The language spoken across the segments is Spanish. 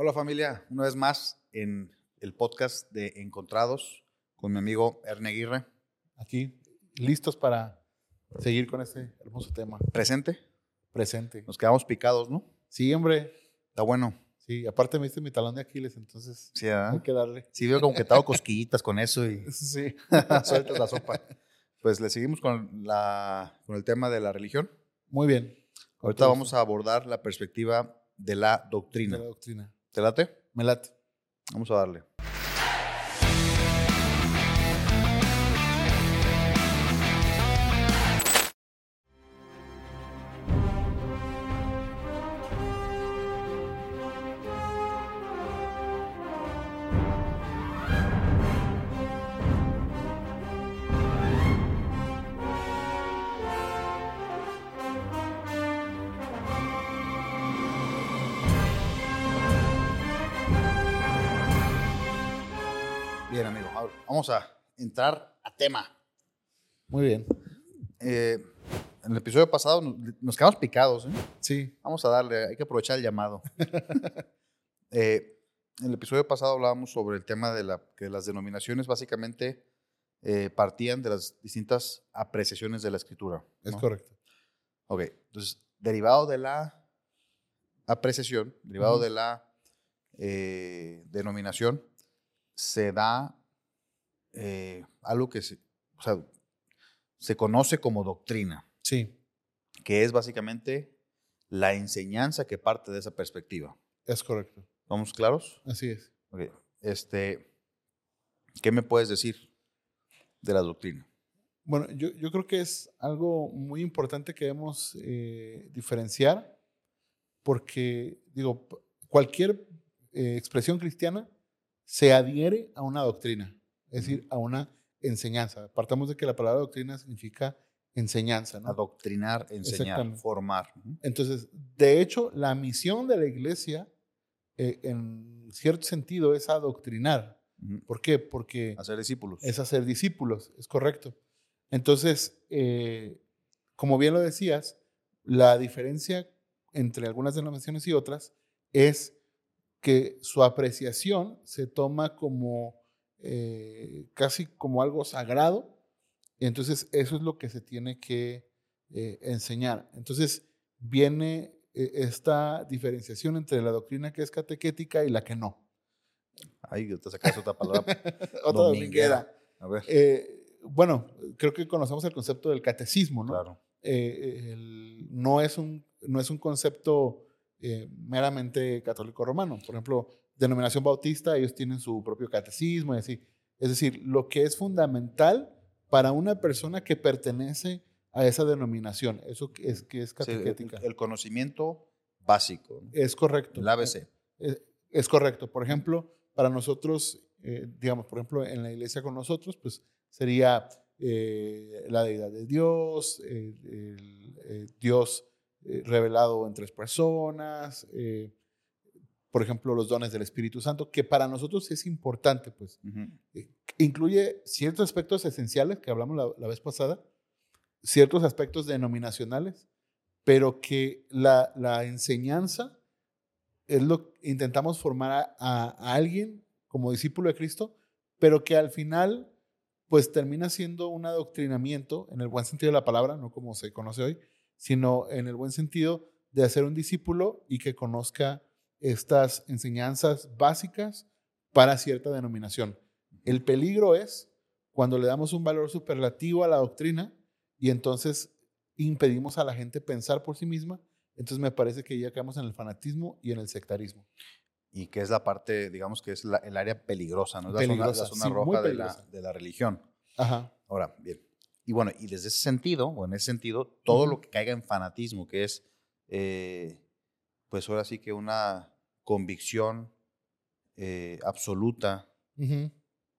Hola familia, una vez más en el podcast de Encontrados con mi amigo Erne Aguirre. Aquí, listos para seguir con este hermoso tema. Presente, Presente. nos quedamos picados, ¿no? Sí, hombre. Está bueno. Sí, aparte me diste mi talón de Aquiles, entonces Sí, ¿verdad? hay que darle. Sí, veo como que te hago cosquillitas con eso y Sí. sueltas la sopa. Pues le seguimos con, la, con el tema de la religión. Muy bien. Ahorita vamos a abordar la perspectiva de la De doctrina. la doctrina. ¿Te late? Me late. Vamos a darle. Vamos a entrar a tema. Muy bien. Eh, en el episodio pasado nos, nos quedamos picados. ¿eh? Sí. Vamos a darle, hay que aprovechar el llamado. Eh, en el episodio pasado hablábamos sobre el tema de la, que las denominaciones básicamente eh, partían de las distintas apreciaciones de la escritura. Es ¿no? correcto. Ok, entonces, derivado de la apreciación, derivado de la denominación, se da eh, algo que se, o sea, se conoce como doctrina, Sí, que es básicamente la enseñanza que parte de esa perspectiva. es correcto. ¿Vamos claros? Así es. Este, ¿Qué me puedes decir de la doctrina? Bueno, yo, yo creo que es algo muy importante que debemos eh, diferenciar porque, digo, cualquier eh, expresión cristiana se adhiere a una doctrina, es decir, a una enseñanza. Partamos de que la palabra doctrina significa enseñanza, ¿no? Adoctrinar, enseñar, formar. Entonces, de hecho, la misión de la iglesia, eh, en cierto sentido, es adoctrinar. ¿Por qué? Porque Hacer discípulos. es hacer discípulos, es correcto. Entonces, eh, como bien lo decías, la diferencia entre algunas denominaciones y otras es que su apreciación se toma como eh, casi como algo sagrado, y entonces eso es lo que se tiene que eh, enseñar. Entonces viene eh, esta diferenciación entre la doctrina que es catequética y la que no. Ahí te sacas otra palabra. Otra Dominguera. A ver. Bueno, creo que conocemos el concepto del catecismo, ¿no? claro. El- no, es un, no es un concepto meramente católico romano. Por ejemplo, denominación bautista, ellos tienen su propio catecismo y así. Es decir, lo que es fundamental para una persona que pertenece a esa denominación, eso es que es Sí, el- catequética. el, conocimiento básico. ¿no? es correcto. El ABC. Eh, Es correcto. Por ejemplo, para nosotros, eh, digamos, por ejemplo, en la iglesia con nosotros, pues sería eh, la deidad de Dios, eh, el, Dios revelado en tres personas, por ejemplo, los dones del Espíritu Santo, que para nosotros es importante, pues. Eh, Incluye ciertos aspectos esenciales que hablamos la, la vez pasada, ciertos aspectos denominacionales, pero que la, la enseñanza es lo que intentamos formar a, a- a alguien como discípulo de Cristo, pero que al final pues termina siendo un adoctrinamiento en el buen sentido de la palabra, no como se conoce hoy, sino en el buen sentido de hacer un discípulo y que conozca estas enseñanzas básicas para cierta denominación. El peligro es cuando le damos un valor superlativo a la doctrina y entonces impedimos a la gente pensar por sí misma, entonces me parece que ya caemos en el fanatismo y en el sectarismo. Y que es la parte, digamos que es la- el área peligrosa, ¿no? Es la Peligrosa, zona, la zona sí, roja de la, peligrosa. de la religión. Ajá, Ahora, bien. Y bueno, y desde ese sentido, o en ese sentido, todo lo que caiga en fanatismo, que es, eh, pues ahora sí que una convicción eh, absoluta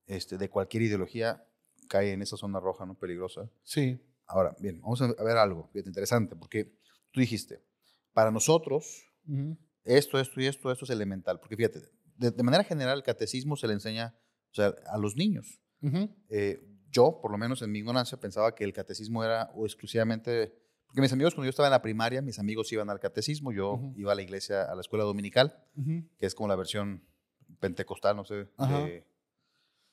este, de cualquier ideología, cae en esa zona roja, ¿no? Peligrosa. sí, Ahora, bien, vamos a ver algo interesante, porque tú dijiste, para nosotros, esto, esto y esto, esto es elemental, porque fíjate, de, de manera general el catecismo se le enseña o sea, a los niños. Eh, yo, por lo menos en mi ignorancia, pensaba que el catecismo era o exclusivamente Porque mis amigos, cuando yo estaba en la primaria, mis amigos iban al catecismo, yo iba a la iglesia, a la escuela dominical, que es como la versión pentecostal, no sé, Ajá. de,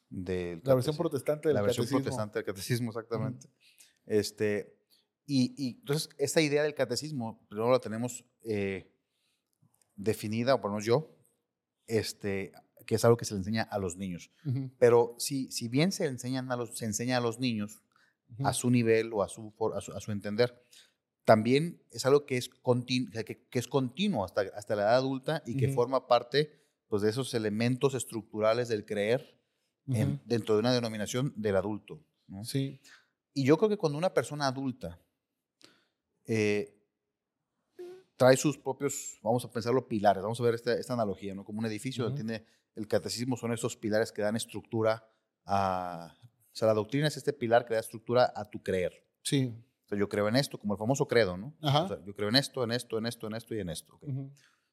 del La versión protestante del la versión catecismo. protestante del catecismo, exactamente. Este, y, y entonces, esta idea del catecismo, primero la tenemos eh, definida, o por lo menos yo, este, que es algo que se le enseña a los niños. Pero si, si bien se, enseñan a los, se enseña a los niños A su nivel o a su, a su, a su entender, también es algo que es, continu- que, que es continuo hasta, hasta la edad adulta y que forma parte pues, de esos elementos estructurales del creer en- dentro de una denominación del adulto. ¿no? Sí. Y yo creo que cuando una persona adulta eh, trae sus propios, vamos a pensarlo, pilares, vamos a ver esta, esta analogía, ¿no? Como un edificio donde Ujú. tiene el catecismo, son esos pilares que dan estructura a... O sea, la doctrina es este pilar que da estructura a tu creer. Sí. O sea, yo creo en esto, como el famoso credo, ¿no? Ajá. O sea, yo creo en esto, en esto, en esto, en esto y en esto. ¿ok? Ujú.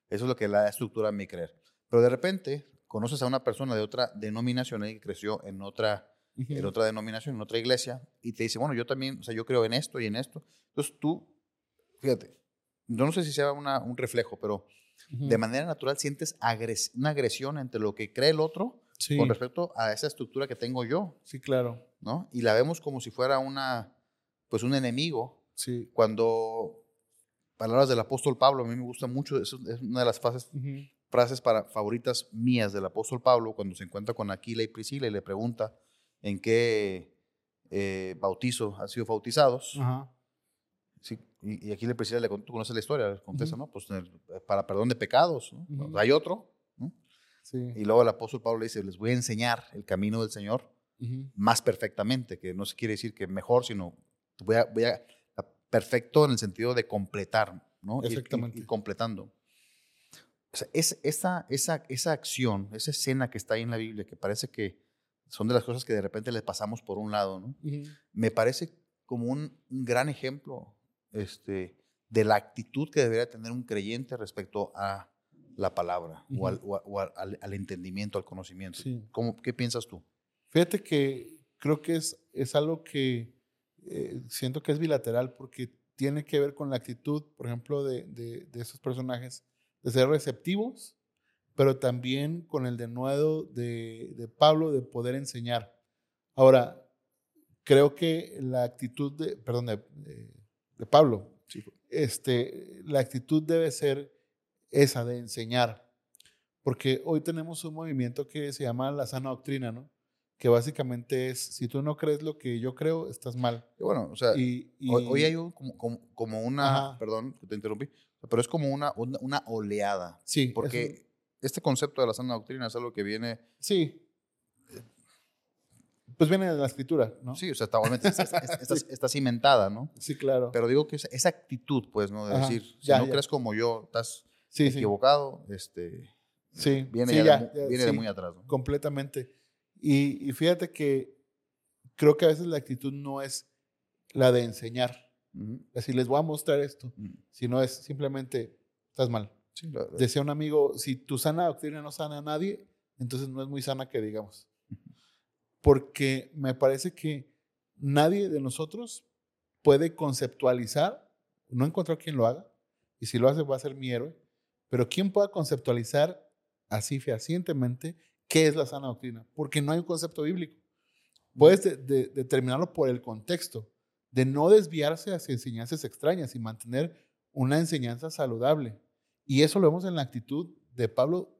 Eso es lo que la estructura a mi creer. Pero de repente conoces a una persona de otra denominación y que creció en otra en Ujú. otra denominación, en otra iglesia, y te dice, bueno, yo también, o sea, yo creo en esto y en esto. Entonces tú, fíjate, yo no sé si sea una- un reflejo, pero Ujú. de manera natural sientes agres- una agresión entre lo que cree el otro Sí. con respecto a esa estructura que tengo yo, Sí, claro. ¿no? Y la vemos como si fuera una, pues un enemigo, Sí. cuando, palabras del apóstol Pablo, a mí me gusta mucho, eso es una de las frases, frases para, favoritas mías del apóstol Pablo, cuando se encuentra con Aquila y Priscila y le pregunta en qué eh, bautizo han sido bautizados. Ajá. Sí, y, y aquí le Priscila le contó, tú conoces la historia, le contesta, Ujú. ¿no? Pues para perdón de pecados, hay otro. Sí. Y luego el apóstol Pablo le dice, les voy a enseñar el camino del Señor Ujú. más perfectamente, que no se quiere decir que mejor, sino voy a, voy a- perfecto en el sentido de completar, ¿no? Ir- ir- Exactamente. ir completando. O sea, es, esa, esa, esa acción, esa escena que está ahí en la Biblia, que parece que son de las cosas que de repente le pasamos por un lado, ¿no? Ujú. Me parece como un, un gran ejemplo este, de la actitud que debería tener un creyente respecto a la palabra o, al, o o al- al entendimiento, al conocimiento. Sí. ¿Cómo, ¿Qué piensas tú? Fíjate que creo que es, es algo que eh, siento que es bilateral porque tiene que ver con la actitud, por ejemplo, de, de, de esos personajes, de ser receptivos, pero también con el denuedo de, de Pablo de poder enseñar. Ahora, creo que la actitud de, perdón, de, de- de Pablo, este, la actitud debe ser esa de enseñar, porque hoy tenemos un movimiento que se llama la sana doctrina, ¿no? Que básicamente es, si tú no crees lo que yo creo, estás mal. Y bueno, o sea, Y, y- Hoy, hoy hay un- como, como, como una, Ajá. perdón que te interrumpí, pero es como una, una, una oleada. sí, Porque este concepto de la sana doctrina es algo que viene, sí. Pues viene de la escritura, ¿no? sí, o sea, está, obviamente está, está- está- está cimentada, ¿no? Sí, claro. Pero digo que esa, esa actitud, pues, ¿no? De Ajá, decir, si ya, no ya. crees como yo, estás sí, sí. equivocado, este, Sí, viene, ya de, mu- ya, viene de sí. muy atrás, ¿no? completamente. Y, y fíjate que creo que a veces la actitud no es la de enseñar, decir, les voy a mostrar esto, ujú. sino es simplemente, estás mal. La- Decía un amigo, si tu sana doctrina no sana a nadie, entonces no es muy sana que digamos. Porque me parece que nadie de nosotros puede conceptualizar, no he encontrado quien lo haga, y si lo hace va a ser mi héroe, pero quien pueda conceptualizar así fehacientemente qué es la sana doctrina, porque no hay un concepto bíblico. Puedes de- de- determinarlo por el contexto, de no desviarse hacia enseñanzas extrañas y mantener una enseñanza saludable. Y eso lo vemos en la actitud de Pablo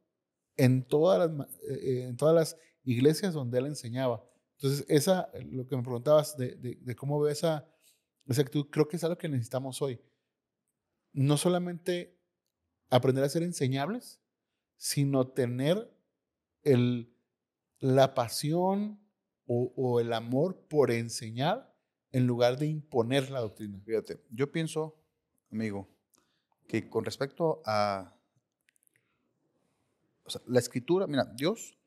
en todas las, ma- eh, eh, en todas las iglesias donde él enseñaba. Entonces, esa, lo que me preguntabas de, de- de cómo ve esa, esa actitud, creo que es algo que necesitamos hoy. No solamente aprender a ser enseñables, sino tener el, la pasión o, o el amor por enseñar en lugar de imponer la doctrina. Fíjate, yo pienso, amigo, que con respecto a o sea, la escritura, mira, Dios,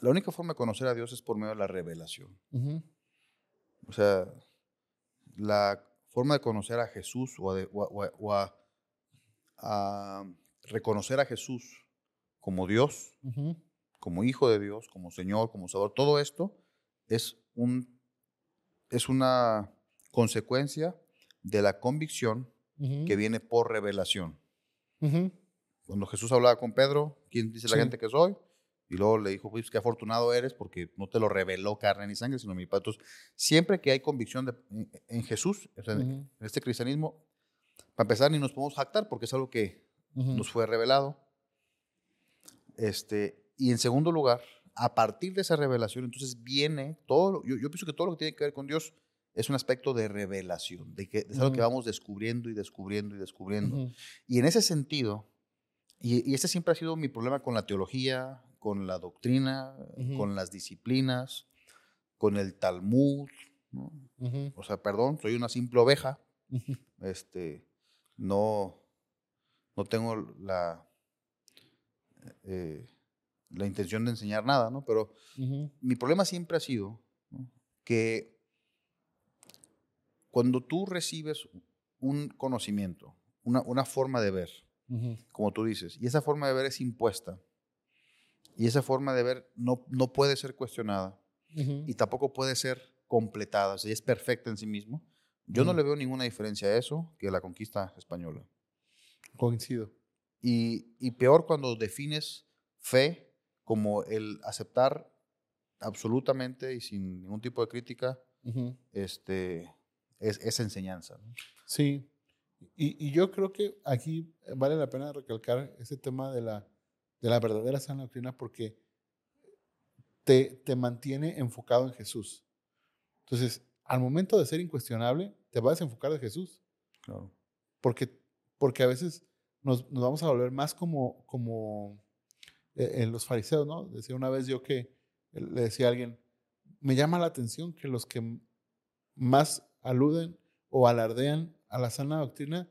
la única forma de conocer a Dios es por medio de la revelación. O sea, la forma de conocer a Jesús o, de- o a- o a- o a- reconocer a Jesús como Dios, como Hijo de Dios, como Señor, como Salvador, todo esto es, un, es una consecuencia de la convicción que viene por revelación. Cuando Jesús hablaba con Pedro, ¿quién dice la gente que soy? Y luego le dijo, pues qué afortunado eres porque no te lo reveló carne ni sangre, sino mi Padre. Entonces, siempre que hay convicción de- en, en Jesús, o sea, en este cristianismo, para empezar, ni nos podemos jactar porque es algo que ujú. nos fue revelado. Este, y en segundo lugar, a partir de esa revelación, entonces viene todo, yo, yo pienso que todo lo que tiene que ver con Dios es un aspecto de revelación, de que es algo que Ujú. vamos descubriendo y descubriendo y descubriendo. Ujú, Y en ese sentido, y, y ese siempre ha sido mi problema con la teología, con la doctrina, con las disciplinas, con el Talmud, ¿no? O sea, perdón, soy una simple oveja, este, no, no tengo la, eh, la intención de enseñar nada, ¿no? Pero mi problema siempre ha sido ¿no? que cuando tú recibes un conocimiento, una, una forma de ver, como tú dices, y esa forma de ver es impuesta, y esa forma de ver no, no puede ser cuestionada, y tampoco puede ser completada, o sea, es perfecta en sí mismo, yo no le veo ninguna diferencia a eso que a la conquista española. Coincido. Y, y peor cuando defines fe como el aceptar absolutamente y sin ningún tipo de crítica Ujú. este, es, esa enseñanza. ¿no? Sí. Y, y yo creo que aquí vale la pena recalcar ese tema de la, de la verdadera sana doctrina porque te, te mantiene enfocado en Jesús. Entonces, al momento de ser incuestionable, te vas a enfocar de Jesús. Claro. Porque, porque a veces nos, nos vamos a volver más como, como eh, en los fariseos, ¿no? Decía una vez yo que eh, le decía a alguien, me llama la atención que los que más aluden o alardean a la sana doctrina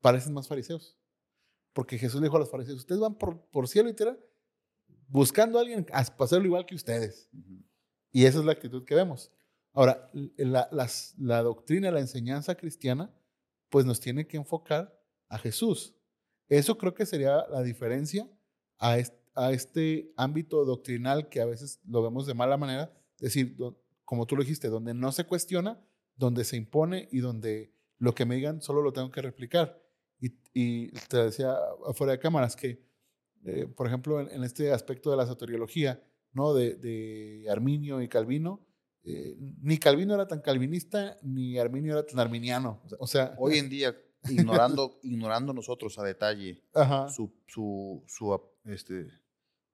parecen más fariseos. Porque Jesús le dijo a los fariseos, ustedes van por, por cielo y tierra buscando a alguien a hacerlo igual que ustedes. Y esa es la actitud que vemos. Ahora, la, la doctrina, la enseñanza cristiana, pues nos tiene que enfocar a Jesús. Eso creo que sería la diferencia a este, a este ámbito doctrinal que a veces lo vemos de mala manera, es decir, como tú lo dijiste, donde no se cuestiona, donde se impone y donde lo que me digan solo lo tengo que replicar. Y, y te decía afuera de cámaras que, eh, por ejemplo, en, este aspecto de la soteriología, ¿no? de Arminio y Calvino, eh, ni Calvino era tan calvinista, ni Arminio era tan arminiano. O sea, Hoy en día, ignorando, ignorando nosotros a detalle ajá, su, su, su, este,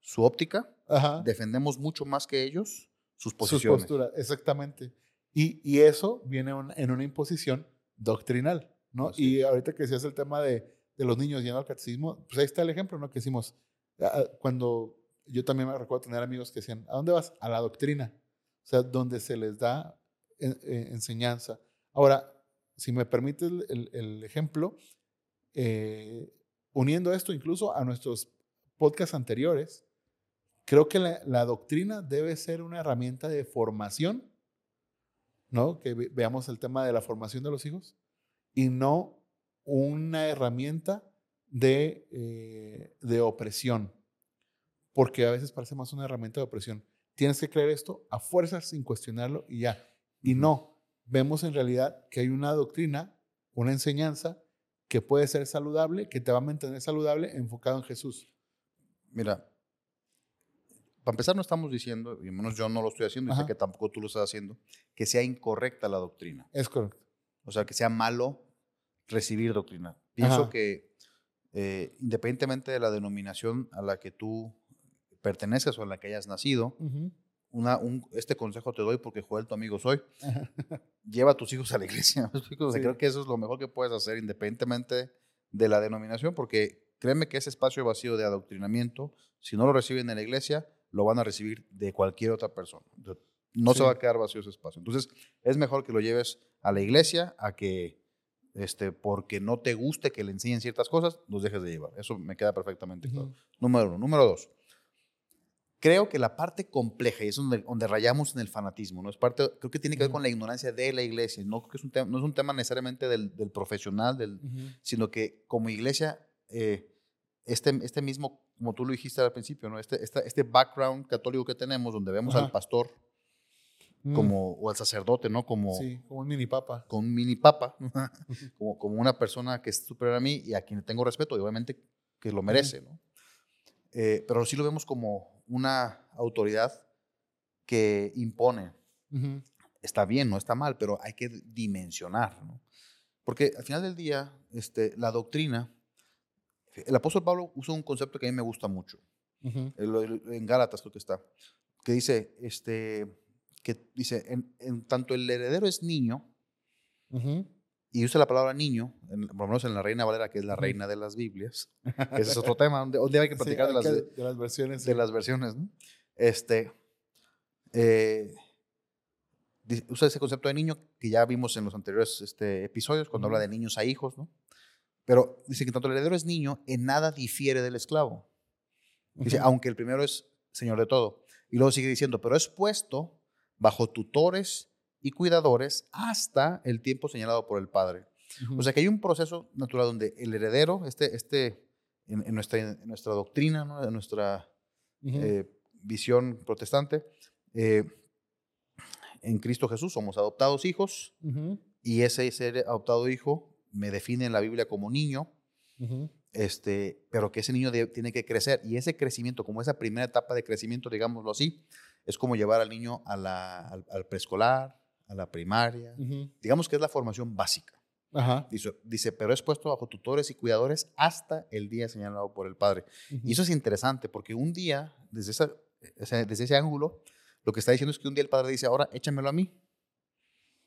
su óptica, ajá. defendemos mucho más que ellos sus sus posiciones. posturas, exactamente. Y, y eso viene un- en una imposición doctrinal, ¿no? Y ahorita que decías el tema de, de los niños yendo al catecismo, pues ahí está el ejemplo, ¿no? Que decimos, ah, cuando yo también me recuerdo tener amigos que decían, ¿a dónde vas? A la doctrina. O sea, donde se les da eh, enseñanza. Ahora, si me permite el, ejemplo, eh, uniendo esto incluso a nuestros podcasts anteriores, creo que la, doctrina debe ser una herramienta de formación, ¿no? Que ve- veamos el tema de la formación de los hijos y no una herramienta de, eh, de opresión, porque a veces parece más una herramienta de opresión. Tienes que creer esto a fuerzas sin cuestionarlo y ya. Y no, vemos en realidad que hay una doctrina, una enseñanza que puede ser saludable, que te va a mantener saludable enfocado en Jesús. Mira, para empezar no estamos diciendo, y menos yo no lo estoy haciendo, y sé que tampoco tú lo estás haciendo, que sea incorrecta la doctrina. Es correcto. O sea, que sea malo recibir doctrina. Pienso Ajá. que eh, independientemente de la denominación a la que tú perteneces o a la que hayas nacido, Ujú. una, un- este consejo te doy porque Joel, tu amigo soy, lleva a tus hijos a la iglesia. Creo que eso es lo mejor que puedes hacer independientemente de la denominación, porque créeme que ese espacio vacío de adoctrinamiento, si no lo reciben en la iglesia, lo van a recibir de cualquier otra persona. No se Sí. va a quedar vacío ese espacio. Entonces, es mejor que lo lleves a la iglesia a que, este, porque no te guste que le enseñen ciertas cosas, los dejes de llevar. Eso me queda perfectamente claro. Número uno. Número dos. Creo que la parte compleja, y es donde, donde rayamos en el fanatismo, ¿no? Es parte, creo que tiene que ver Ujú. con la ignorancia de la iglesia. No, que es un tema, no es un tema necesariamente del, del profesional, del, Ujú. sino que como iglesia, eh, este, este mismo, como tú lo dijiste al principio, ¿no? este, esta- este background católico que tenemos, donde vemos Ajá. al pastor Mm. como, o al sacerdote, ¿no? Como, Sí, como un mini papa. con un mini papa, como, como una persona que es superior a mí y a quien tengo respeto, y obviamente que lo merece, ¿no? Eh, pero sí lo vemos como una autoridad que impone. Está bien, no está mal, pero hay que dimensionar, ¿no? Porque al final del día, este, la doctrina, el apóstol Pablo usa un concepto que a mí me gusta mucho. Ujú. El- el- en Gálatas creo que está, que dice, este, que dice, en, en tanto el heredero es niño. Y usa la palabra niño, en- por lo menos en la Reina Valera, que es la reina de las Biblias, ese es otro tema, donde, donde hay que Sí, platicar de, las, que- de, las versiones. de sí. las versiones, ¿no? Este, eh, usa ese concepto de niño que ya vimos en los anteriores este, episodios, cuando habla de niños a hijos, ¿no? Pero dice que tanto el heredero es niño, en nada difiere del esclavo. Dice, Ujú. aunque el primero es señor de todo. Y luego sigue diciendo, pero es puesto bajo tutores y cuidadores hasta el tiempo señalado por el padre. Ujú. O sea que hay un proceso natural donde el heredero, este, este en, en nuestra, en nuestra doctrina, ¿no? en nuestra eh, visión protestante, eh, en Cristo Jesús somos adoptados hijos Ujú. y ese ser adoptado hijo me define en la Biblia como niño, este, pero que ese niño de- tiene que crecer y ese crecimiento, como esa primera etapa de crecimiento, digámoslo así, es como llevar al niño a la- al, al preescolar, a la primaria, digamos que es la formación básica. Ajá. Dice, dice, pero es puesto bajo tutores y cuidadores hasta el día señalado por el Padre. Y eso es interesante porque un día, desde, esa, ese- desde ese ángulo, lo que está diciendo es que un día el Padre dice, ahora échamelo a mí.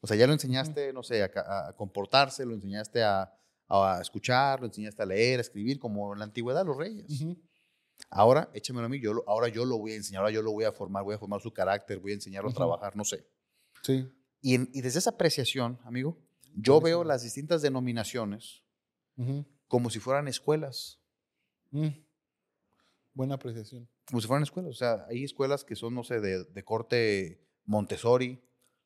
O sea, ya lo enseñaste, no sé, a, comportarse, lo enseñaste a, a escuchar, lo enseñaste a leer, a escribir, como en la antigüedad los reyes. Ahora échamelo a mí, yo lo- ahora yo lo voy a enseñar, ahora yo lo voy a formar, voy a formar su carácter, voy a enseñarlo a trabajar, no sé. Sí. Y, en- y desde esa apreciación, amigo, yo veo las distintas denominaciones Ujú. como si fueran escuelas. Mm. Buena apreciación. como si fueran escuelas. O sea, hay escuelas que son, no sé, de, de corte Montessori,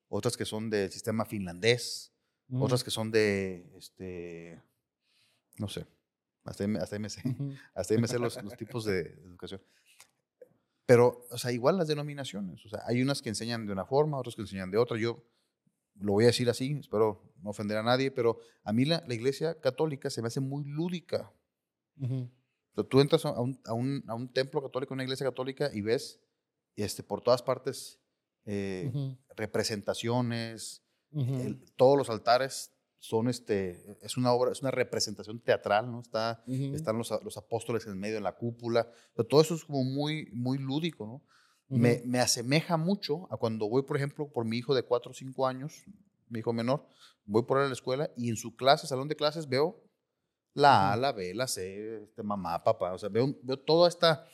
otras que son del sistema finlandés, Ujú. otras que son de, este, no sé, hasta ahí, hasta ahí me sé, Ujú. hasta ahí me sé los, los tipos de educación. Pero, o sea, igual las denominaciones. O sea, hay unas que enseñan de una forma, otras que enseñan de otra. Yo lo voy a decir así, espero no ofender a nadie, pero a mí la, la iglesia católica se me hace muy lúdica. O sea, tú entras a un, a un- a un templo católico, una iglesia católica, y ves este, por todas partes eh, representaciones, el- todos los altares son, este, es una obra, es una representación teatral, ¿no? Está, están los, los apóstoles en medio, en la cúpula, o sea, todo eso es como muy, muy lúdico, ¿no? Me, Ujú. me asemeja mucho a cuando voy, por ejemplo, por mi hijo de 4 o 5 años, mi hijo menor, voy por él a la escuela y en su clase, salón de clases, veo la A, la B, la C, este, mamá, papá, o sea, veo, veo toda esta,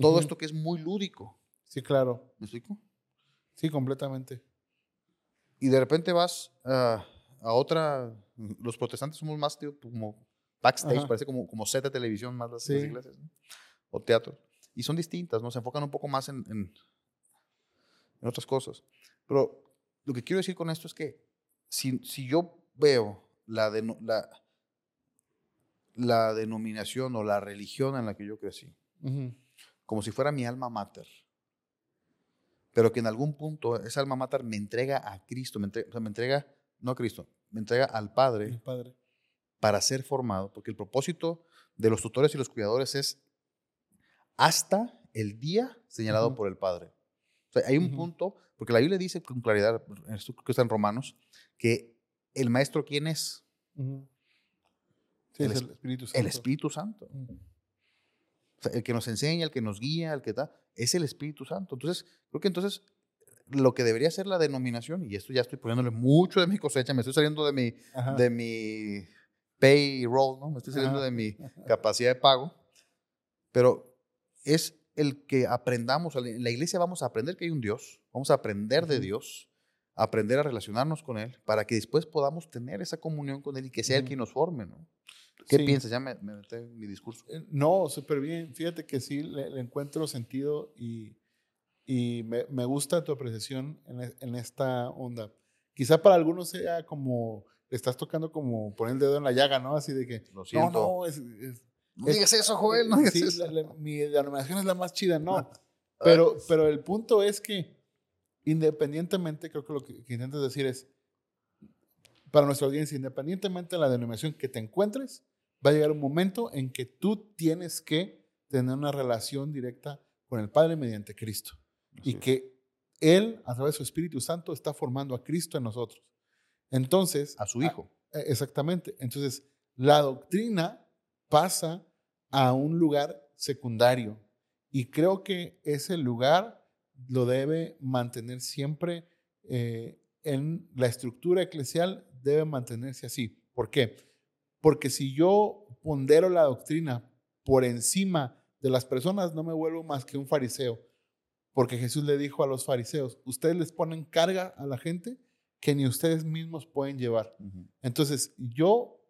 todo Ujú. esto que es muy lúdico, Sí, claro. ¿me explico? Sí, completamente. Y de repente vas a, a otra, los protestantes somos más tío, como backstage, Ajá. parece como, como set de televisión más las, las Sí. iglesias, ¿no? o teatro. Y son distintas, ¿no? Se enfocan un poco más en, en, en otras cosas. Pero lo que quiero decir con esto es que si, si yo veo la, deno- la, la denominación o la religión en la que yo crecí, como si fuera mi alma mater, pero que en algún punto esa alma mater me entrega a Cristo, me entrega, o sea, me entrega no a Cristo, me entrega al Padre El padre. para ser formado, porque el propósito de los tutores y los cuidadores es hasta el día señalado por el Padre. O sea, hay un punto, porque la Biblia dice con claridad, esto creo que está en Romanos, que el maestro quién es? Sí, El es es- el Espíritu Santo. El Espíritu Santo. Ujú. O sea, el que nos enseña, el que nos guía, el que da, es el Espíritu Santo. Entonces, creo que entonces lo que debería ser la denominación, y esto ya estoy poniéndole mucho de mi cosecha, me estoy saliendo de mi, Ajá. de mi payroll, ¿no? Me estoy saliendo Ajá. de mi capacidad de pago, pero es el que aprendamos, en la iglesia vamos a aprender que hay un Dios, vamos a aprender de. Dios, a aprender a relacionarnos con Él, para que después podamos tener esa comunión con Él y que sea Él quien nos forme, ¿no? ¿Qué Sí. piensas? Ya me, me metí en mi discurso. Eh, No, súper bien. Fíjate que sí, le, le encuentro sentido y, y me, me gusta tu apreciación en, e- en esta onda. Quizá para algunos sea como, le estás tocando como poner el dedo en la llaga, ¿no? Así de que, Lo no, siento. no, es, es- No digas eso, Joel, no digas sí, eso. la- la- mi denominación es la más chida, no. Pero, pero el punto es que independientemente, creo que lo que, que intentas decir es, para nuestra audiencia, independientemente de la denominación que te encuentres, va a llegar un momento en que tú tienes que tener una relación directa con el Padre mediante Cristo. Así y es. que Él, a través de su Espíritu Santo, está formando a Cristo en nosotros. Entonces, A su hijo. eh, Exactamente. Entonces, la doctrina pasa a un lugar secundario y creo que ese lugar lo debe mantener siempre eh, en la estructura eclesial, debe mantenerse así. ¿Por qué? Porque si yo pondero la doctrina por encima de las personas, no me vuelvo más que un fariseo. Porque Jesús le dijo a los fariseos, ustedes les ponen carga a la gente que ni ustedes mismos pueden llevar. Entonces, yo,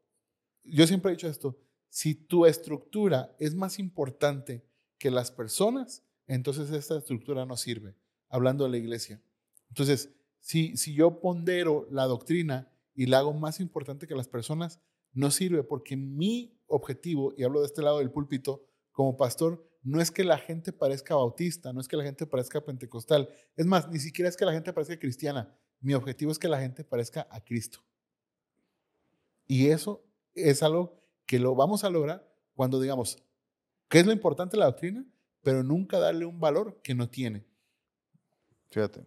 yo siempre he dicho esto, si tu estructura es más importante que las personas, entonces esta estructura no sirve, hablando de la iglesia. Entonces, si, si yo pondero la doctrina y la hago más importante que las personas, no sirve porque mi objetivo, y hablo de este lado del púlpito como pastor, no es que la gente parezca bautista, no es que la gente parezca pentecostal, es más, ni siquiera es que la gente parezca cristiana, mi objetivo es que la gente parezca a Cristo. Y eso es algo que lo vamos a lograr cuando digamos, ¿qué es lo importante de la doctrina? Pero nunca darle un valor que no tiene. Fíjate.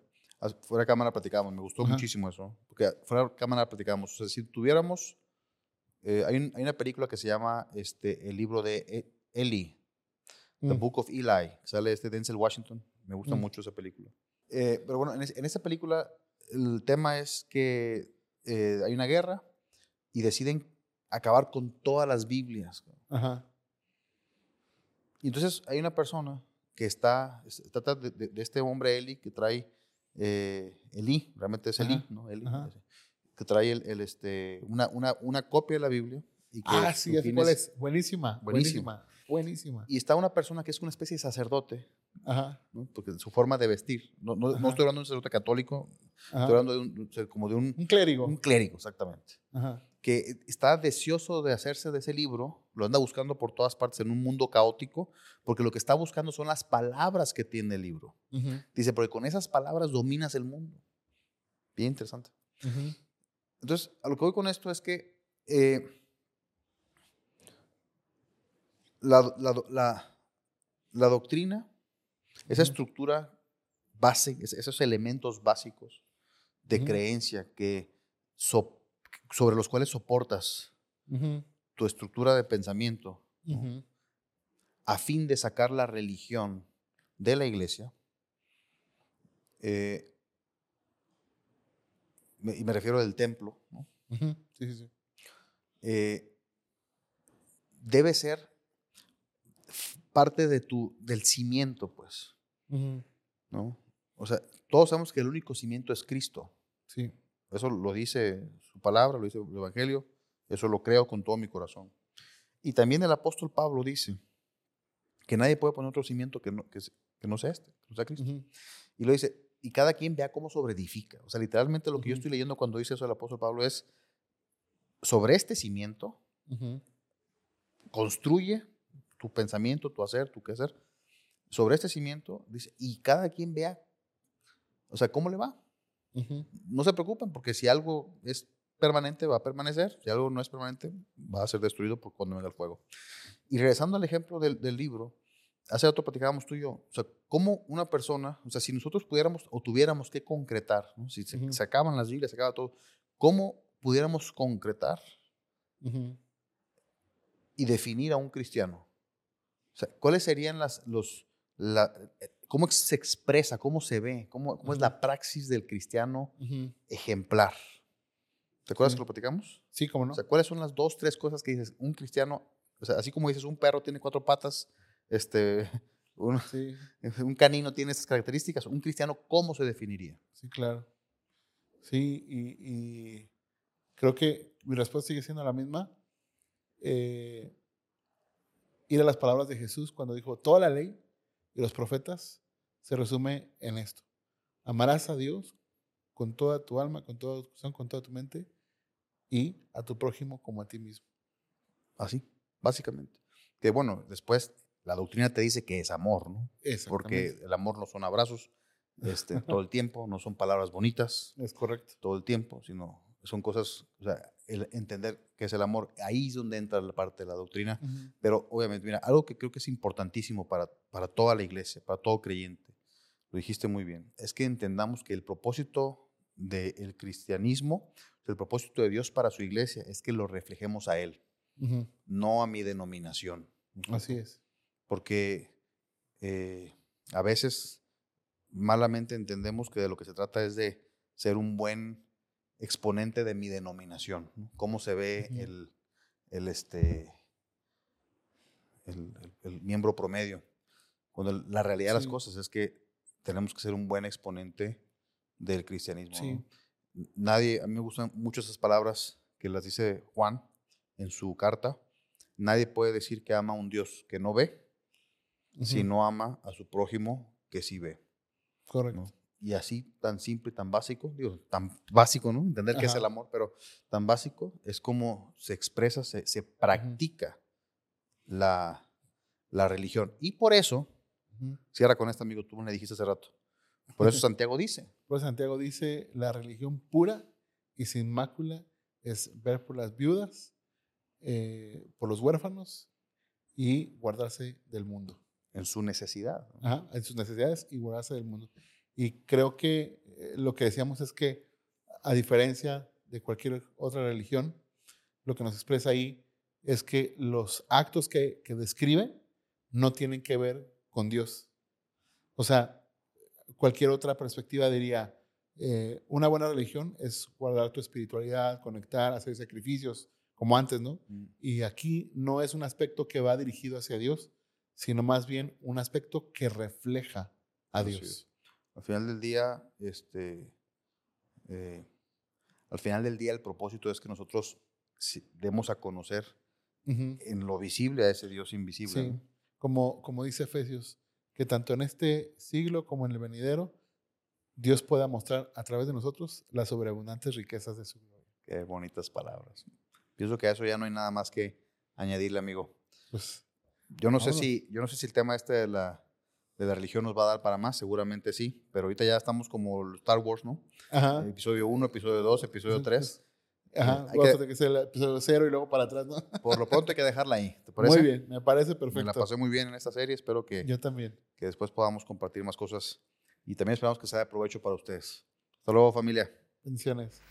Fuera de cámara platicábamos, me gustó Ajá. muchísimo eso. Porque fuera de cámara platicábamos. O sea, si tuviéramos. eh, hay, un- hay una película que se llama este, El libro de E- Eli, The Mm. Book of Eli, que sale este Denzel Washington. Me gusta Mm. mucho esa película. Eh, pero bueno, en, es- en esa película el tema es que eh, hay una guerra y deciden acabar con todas las Biblias. Ajá. Y entonces hay una persona que está, trata de, de- de este hombre Eli que trae, eh, Eli, realmente es Eli, Ajá, ¿no? Eli, ajá. que trae el, el, este, una, una, una copia de la Biblia. Y que Ah, sí, cuál es- es. Buenísima, Buenísima. buenísima. Y está una persona que es una especie de sacerdote, Ajá, ¿no? porque su forma de vestir, no, no, estoy hablando de un sacerdote católico, ajá. estoy hablando de un, como de un, Un clérigo. un clérigo, exactamente, Ajá. Que está deseoso de hacerse de ese libro, lo anda buscando por todas partes en un mundo caótico, porque lo que está buscando son las palabras que tiene el libro. Dice, porque con esas palabras dominas el mundo. Bien interesante. Entonces, a lo que voy con esto es que eh, la, la- la- la doctrina, esa estructura base, es- esos elementos básicos de creencia que so- sobre los cuales soportas tu estructura de pensamiento a fin de sacar la religión de la iglesia, eh, y me refiero del templo, ¿no? ujú. Sí, sí, sí. eh, debe ser parte de tu, del cimiento, pues, ¿no? O sea, todos sabemos que el único cimiento es Cristo. Sí. Eso lo dice su palabra, lo dice el Evangelio, eso lo creo con todo mi corazón. Y también el apóstol Pablo dice que nadie puede poner otro cimiento que no, que, no sea este, que no sea Cristo. Y lo dice, y cada quien vea cómo sobreedifica. O sea, literalmente lo que yo estoy leyendo cuando dice eso el apóstol Pablo es, sobre este cimiento, construye tu pensamiento, tu hacer, tu quehacer. Sobre este cimiento, dice, y cada quien vea, o sea, cómo le va. No se preocupen, porque si algo es permanente, va a permanecer. Si algo no es permanente, va a ser destruido por cuando venga el fuego. Y regresando al ejemplo del, del libro, hace rato platicábamos tú y yo, o sea, cómo una persona, o sea, si nosotros pudiéramos o tuviéramos que concretar, ¿no? si se, se acaban las Biblias, se acaba todo, ¿cómo pudiéramos concretar y definir a un cristiano? O sea, ¿cuáles serían las, los, la, cómo se expresa, cómo se ve, cómo, cómo es Ujú. la praxis del cristiano ujú. ejemplar? ¿Te acuerdas Sí. que lo platicamos? Sí, cómo no. O sea, ¿cuáles son las dos, tres cosas que dices? Un cristiano, o sea, así como dices, un perro tiene cuatro patas, este, un, Sí, un canino tiene estas características, un cristiano, ¿cómo se definiría? sí, claro. Sí, y, y creo que mi respuesta sigue siendo la misma. Eh, ir a las palabras de Jesús cuando dijo, toda la ley y los profetas se resume en esto. Amarás a Dios con toda tu alma, con toda tu corazón, con toda tu mente y a tu prójimo como a ti mismo. Así, básicamente. Que bueno, después la doctrina te dice que es amor, ¿no? Porque el amor no son abrazos este, todo el tiempo, no son palabras bonitas Es correcto. todo el tiempo, sino son cosas, o sea, el entender qué es el amor, ahí es donde entra la parte de la doctrina, pero obviamente, mira, algo que creo que es importantísimo para, para toda la iglesia, para todo creyente, lo dijiste muy bien, es que entendamos que el propósito del cristianismo, el propósito de Dios para su iglesia es que lo reflejemos a Él, no a mi denominación. Así es. Porque eh, a veces malamente entendemos que de lo que se trata es de ser un buen exponente de mi denominación. ¿no? Cómo se ve el, el, este, el, el- el miembro promedio. Cuando la realidad de las cosas es que tenemos que ser un buen exponente del cristianismo. Sí. ¿no? Nadie, a mí me gustan mucho esas palabras que las dice Juan en su carta. Nadie puede decir que ama a un Dios que no ve si Ujú. no ama a su prójimo que sí ve. Correcto. ¿no? Y así, tan simple tan básico, digo, tan básico, ¿no? Entender qué es Ajá. el amor, pero tan básico es como se expresa, se, se practica la, la religión. Y por eso, cierra con esto, amigo, tú me dijiste hace rato. Por eso Santiago dice, Pues Santiago dice, la religión pura y sin mácula es ver por las viudas, eh, por los huérfanos y guardarse del mundo. en su necesidad. Ajá, en sus necesidades y guardarse del mundo. Y creo que eh, lo que decíamos es que, a diferencia de cualquier otra religión, lo que nos expresa ahí es que los actos que, que describe no tienen que ver con Dios. O sea, cualquier otra perspectiva diría, eh, una buena religión es guardar tu espiritualidad, conectar, hacer sacrificios, como antes, ¿no? Mm. Y aquí no es un aspecto que va dirigido hacia Dios, sino más bien un aspecto que refleja a Dios. Al final del día, este, eh, al final del día el propósito es que nosotros demos a conocer en lo visible a ese Dios invisible. Sí, ¿no? como, como dice Efesios, que tanto en este siglo como en el venidero, Dios pueda mostrar a través de nosotros las sobreabundantes riquezas de su gloria. Qué bonitas palabras. Pienso que a eso ya no hay nada más que añadirle, amigo. Pues, Yo no sé si, yo no sé si el tema este de la, de la religión nos va a dar para más, seguramente sí, pero ahorita ya estamos como Star Wars, ¿no? ajá. Episodio 1, episodio 2, episodio 3. Ajá, Hay que- hacer el episodio cero y luego para atrás, ¿no? Por lo pronto hay que dejarla ahí, ¿te parece? Muy bien, me parece Me la perfecto. pasé muy bien en esta serie, espero que, Yo también. que después podamos compartir más cosas y también esperamos que sea de provecho para ustedes. Hasta luego familia. Bendiciones.